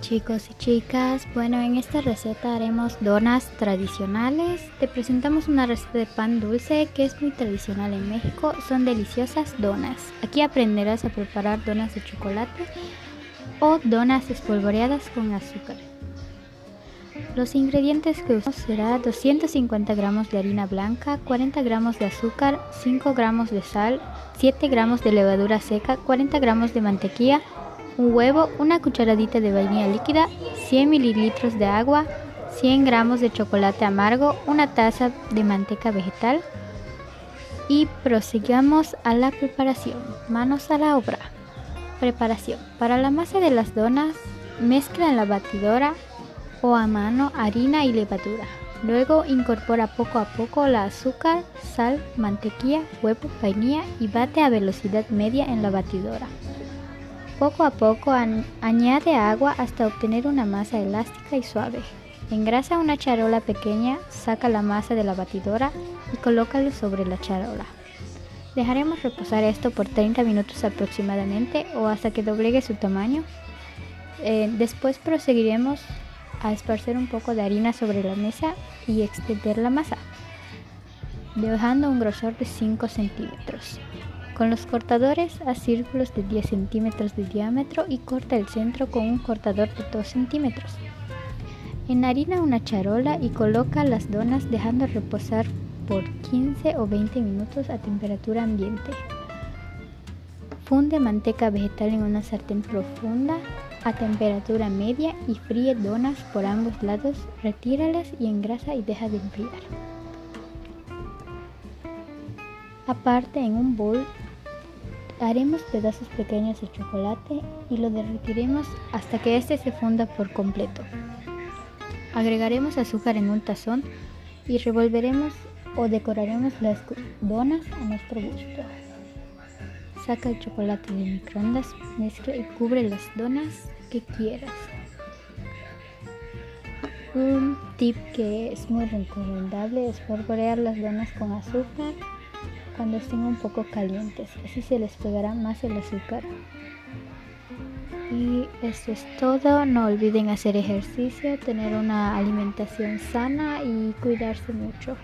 chicos y chicas, bueno en esta receta haremos donas tradicionales. Te presentamos una receta de pan dulce que es muy tradicional en México. Son deliciosas donas. Aquí aprenderás a preparar donas de chocolate o donas espolvoreadas con azúcar. Los ingredientes que usamos será 250 gramos de harina blanca, 40 gramos de azúcar, 5 gramos de sal, 7 gramos de levadura seca, 40 gramos de mantequilla, un huevo, una cucharadita de vainilla líquida, 100 mililitros de agua, 100 gramos de chocolate amargo, una taza de manteca vegetal y prosigamos a la preparación. Manos a la obra. Preparación. Para la masa de las donas, mezcla en la batidora o a mano harina y levadura. Luego incorpora poco a poco la azúcar, sal, mantequilla, huevo, vainilla y bate a velocidad media en la batidora. Poco a poco añade agua hasta obtener una masa elástica y suave. Engrasa una charola pequeña, saca la masa de la batidora y colócalo sobre la charola. Dejaremos reposar esto por 30 minutos aproximadamente o hasta que doblegue su tamaño. Eh, después proseguiremos a esparcer un poco de harina sobre la mesa y extender la masa, dejando un grosor de 5 centímetros. Con los cortadores a círculos de 10 centímetros de diámetro y corta el centro con un cortador de 2 centímetros. Enharina una charola y coloca las donas dejando reposar por 15 o 20 minutos a temperatura ambiente. Funde manteca vegetal en una sartén profunda a temperatura media y fríe donas por ambos lados, retíralas y engrasa y deja de enfriar. Aparte en un bol Haremos pedazos pequeños de chocolate y lo derretiremos hasta que este se funda por completo. Agregaremos azúcar en un tazón y revolveremos o decoraremos las donas a nuestro gusto. Saca el chocolate de microondas, mezcla y cubre las donas que quieras. Un tip que es muy recomendable es polvorear las donas con azúcar cuando estén un poco calientes, así se les pegará más el azúcar. Y esto es todo, no olviden hacer ejercicio, tener una alimentación sana y cuidarse mucho.